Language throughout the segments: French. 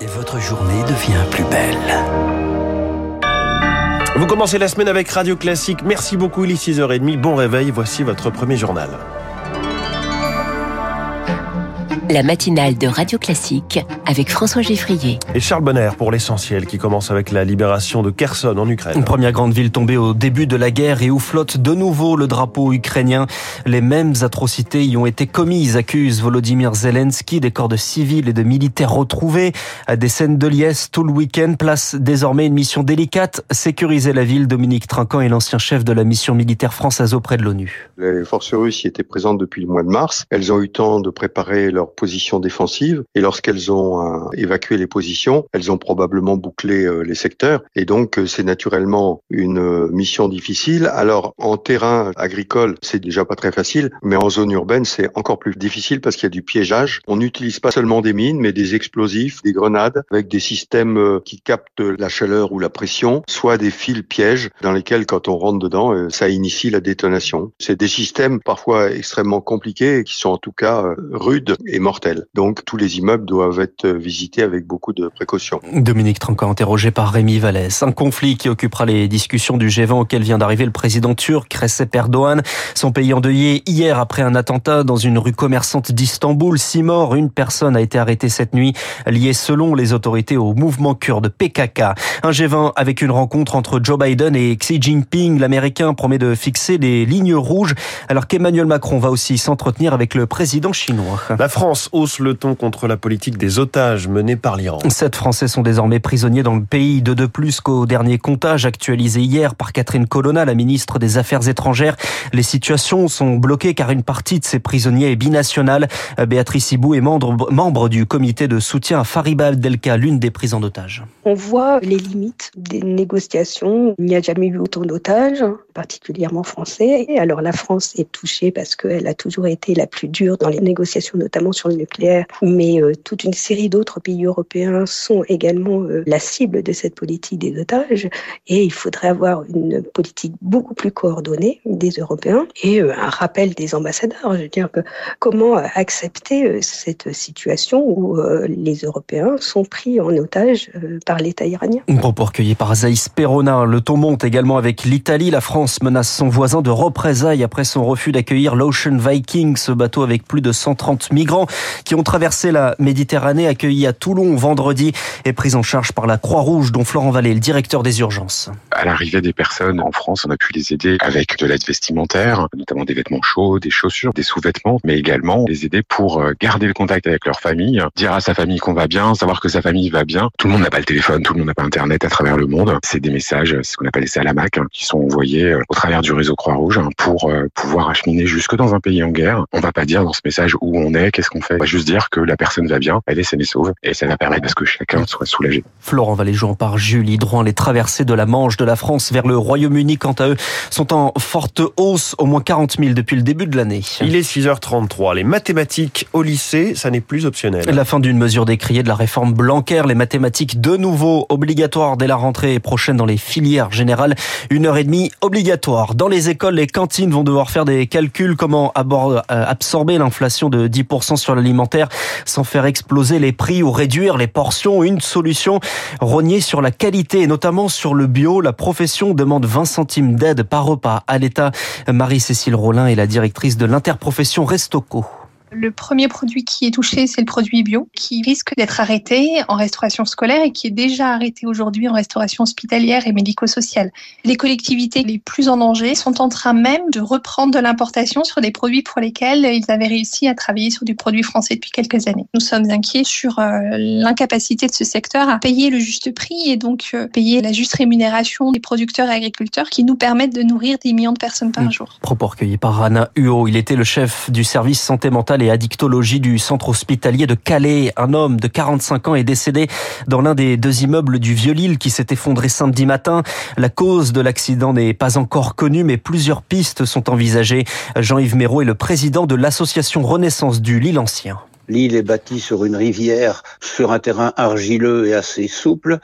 Et votre journée devient plus belle. Vous commencez la semaine avec Radio Classique. Merci beaucoup, il est 6h30. Bon réveil, voici votre premier journal. La matinale de Radio Classique avec François Geffrier. Et Charles Bonner pour l'essentiel qui commence avec la libération de Kherson en Ukraine. Une première grande ville tombée au début de la guerre et où flotte de nouveau le drapeau ukrainien. Les mêmes atrocités y ont été commises, accuse Volodymyr Zelensky. Des corps de civils et de militaires retrouvés. À des scènes de liesse tout le week-end. Place désormais une mission délicate, sécuriser la ville. Dominique Trinquant est l'ancien chef de la mission militaire française auprès de l'ONU. Les forces russes y étaient présentes depuis le mois de mars. Elles ont eu temps de préparer leur position défensive et lorsqu'elles ont euh, évacué les positions, elles ont probablement bouclé euh, les secteurs et donc euh, c'est naturellement une mission difficile. Alors en terrain agricole, c'est déjà pas très facile, mais en zone urbaine, c'est encore plus difficile parce qu'il y a du piégeage. On n'utilise pas seulement des mines, mais des explosifs, des grenades avec des systèmes qui captent la chaleur ou la pression, soit des fils pièges dans lesquels quand on rentre dedans, ça initie la détonation. C'est des systèmes parfois extrêmement compliqués qui sont en tout cas rudes et mortel. Donc tous les immeubles doivent être visités avec beaucoup de précautions. Dominique Trinquant, interrogé par Rémi Vallès. Un conflit qui occupera les discussions du G20 auquel vient d'arriver le président turc Recep Erdogan. Son pays endeuillé hier après un attentat dans une rue commerçante d'Istanbul. Six morts, une personne a été arrêtée cette nuit, liée selon les autorités au mouvement kurde PKK. Un G20 avec une rencontre entre Joe Biden et Xi Jinping. L'Américain promet de fixer des lignes rouges alors qu'Emmanuel Macron va aussi s'entretenir avec le président chinois. La France hausse le ton contre la politique des otages menée par l'Iran. Sept Français sont désormais prisonniers dans le pays, de de plus qu'au dernier comptage actualisé hier par Catherine Colonna, la ministre des Affaires étrangères. Les situations sont bloquées car une partie de ces prisonniers est binationale. Béatrice Ibou est membre, membre du comité de soutien à Fariba Abdelka, l'une des prisons d'otages. On voit les limites des négociations. Il n'y a jamais eu autant d'otages, particulièrement français. Alors la France est touchée parce qu'elle a toujours été la plus dure dans les négociations, notamment sur le nucléaire, mais euh, toute une série d'autres pays européens sont également euh, la cible de cette politique des otages et il faudrait avoir une politique beaucoup plus coordonnée des Européens et euh, un rappel des ambassadeurs. Je veux dire que comment accepter cette situation où les Européens sont pris en otage par l'État iranien? Propos recueilli par Zaïs Perona. Le ton monte également avec l'Italie. La France menace son voisin de représailles après son refus d'accueillir l'Ocean Viking, ce bateau avec plus de 130 migrants qui ont traversé la Méditerranée, accueillis à Toulon vendredi et pris en charge par la Croix-Rouge, dont Florent Vallée, le directeur des urgences. À l'arrivée des personnes en France, on a pu les aider avec de l'aide vestimentaire, notamment des vêtements chauds, des chaussures, des sous-vêtements, mais également les aider pour euh, garder le contact avec leur famille, dire à sa famille qu'on va bien, savoir que sa famille va bien. Tout le monde n'a pas le téléphone, tout le monde n'a pas Internet à travers le monde. C'est des messages, ce qu'on appelle les salamacs, qui sont envoyés au travers du réseau Croix-Rouge pour euh, pouvoir acheminer jusque dans un pays en guerre. On va pas dire dans ce message où on est, qu'est-ce qu'on fait. On va juste dire que la personne va bien, elle est saine et sauve, et ça va permettre à ce que chacun soit soulagé. Florent Valéjean par Julie Drouin. Les traversées de la Manche de la France vers le Royaume-Uni, quant à eux, sont en forte hausse, au moins 40 000 depuis le début de l'année. Il est 6h33. Les mathématiques au lycée, ça n'est plus optionnel. La fin d'une mesure décriée de la réforme Blanquer, les mathématiques de nouveau obligatoires dès la rentrée prochaine dans les filières générales. Une heure et demie obligatoire. Dans les écoles, les cantines vont devoir faire des calculs comment euh, absorber l'inflation de 10% sur l'alimentaire sans faire exploser les prix ou réduire les portions. Une solution, rogner sur la qualité et notamment sur le bio. La profession demande 20 centimes d'aide par repas à l'État. Marie-Cécile Rollin est la directrice de l'interprofession Restoco. Le premier produit qui est touché, c'est le produit bio, qui risque d'être arrêté en restauration scolaire et qui est déjà arrêté aujourd'hui en restauration hospitalière et médico-sociale. Les collectivités les plus en danger sont en train même de reprendre de l'importation sur des produits pour lesquels ils avaient réussi à travailler sur du produit français depuis quelques années. Nous sommes inquiets sur euh, l'incapacité de ce secteur à payer le juste prix et donc euh, payer la juste rémunération des producteurs et agriculteurs qui nous permettent de nourrir des millions de personnes par jour. Propos par Huot. Il était le chef du service santé mentale et addictologie du centre hospitalier de Calais. Un homme de 45 ans est décédé dans l'un des deux immeubles du Vieux-Lille qui s'est effondré samedi matin. La cause de l'accident n'est pas encore connue, mais plusieurs pistes sont envisagées. Jean-Yves Méraud est le président de l'association Renaissance du Lille Ancien. L'île est bâtie sur une rivière, sur un terrain argileux et assez souple.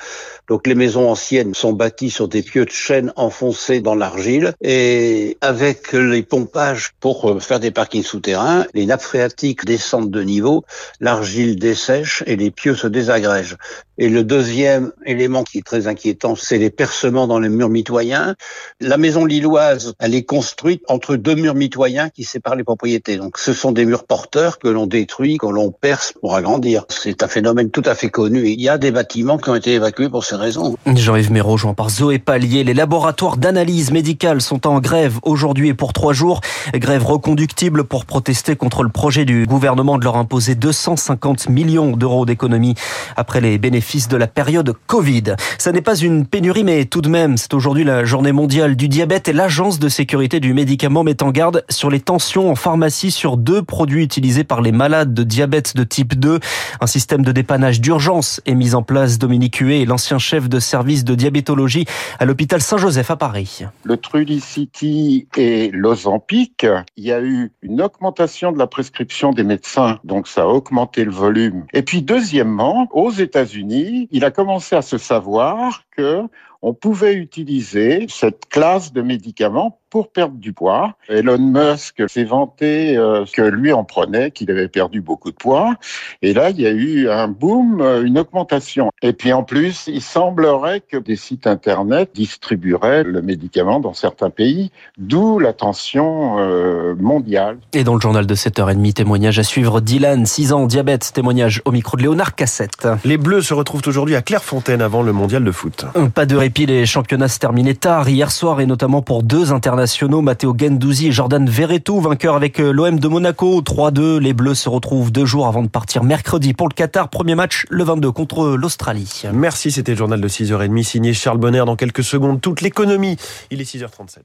Donc les maisons anciennes sont bâties sur des pieux de chêne enfoncés dans l'argile et avec les pompages pour euh, faire des parkings souterrains, les nappes phréatiques descendent de niveau, l'argile dessèche et les pieux se désagrègent. Et le deuxième élément qui est très inquiétant, c'est les percements dans les murs mitoyens. La maison lilloise, elle est construite entre deux murs mitoyens qui séparent les propriétés. Donc ce sont des murs porteurs que l'on détruit, l'on perce pour agrandir. C'est un phénomène tout à fait connu. il y a des bâtiments qui ont été évacués pour ces raisons. Jean-Yves Méraud, joint par Zoé Pallier. Les laboratoires d'analyse médicale sont en grève aujourd'hui et pour trois jours. Grève reconductible pour protester contre le projet du gouvernement de leur imposer 250 millions d'euros d'économies après les bénéfices de la période Covid. Ça n'est pas une pénurie, mais tout de même, c'est aujourd'hui la journée mondiale du diabète et l'Agence de sécurité du médicament met en garde sur les tensions en pharmacie sur deux produits utilisés par les malades de diabète de type 2. Un système de dépannage d'urgence est mis en place. Dominique Huet l'ancien chef de service de diabétologie à l'hôpital Saint-Joseph à Paris. Le Trulicity et l'Ozempic, il y a eu une augmentation de la prescription des médecins, donc ça a augmenté le volume. Et puis deuxièmement, aux États-Unis, il a commencé à se savoir que on pouvait utiliser cette classe de médicaments pour perdre du poids. Elon Musk s'est vanté euh, que lui en prenait, qu'il avait perdu beaucoup de poids. Et là, il y a eu un boom, euh, une augmentation. Et puis en plus, il semblerait que des sites Internet distribueraient le médicament dans certains pays, d'où la tension euh, mondiale. Et dans le journal de 7h30, témoignage à suivre Dylan, 6 ans, diabète, témoignage au micro de Léonard Cassette. Les Bleus se retrouvent aujourd'hui à Clairefontaine avant le mondial de foot. Pas de répit, les championnats se terminaient tard hier soir et notamment pour deux internationaux Matteo Gendouzi et Jordan Verretou, vainqueurs avec euh, l'OM de Monaco. 3-2, les Bleus se retrouvent deux jours avant de partir mercredi pour le Qatar. Premier match le 22 contre l'Australie. Merci, c'était le journal de 6h30 signé Charles Bonner. Dans quelques secondes, toute l'économie. Il est 6h37.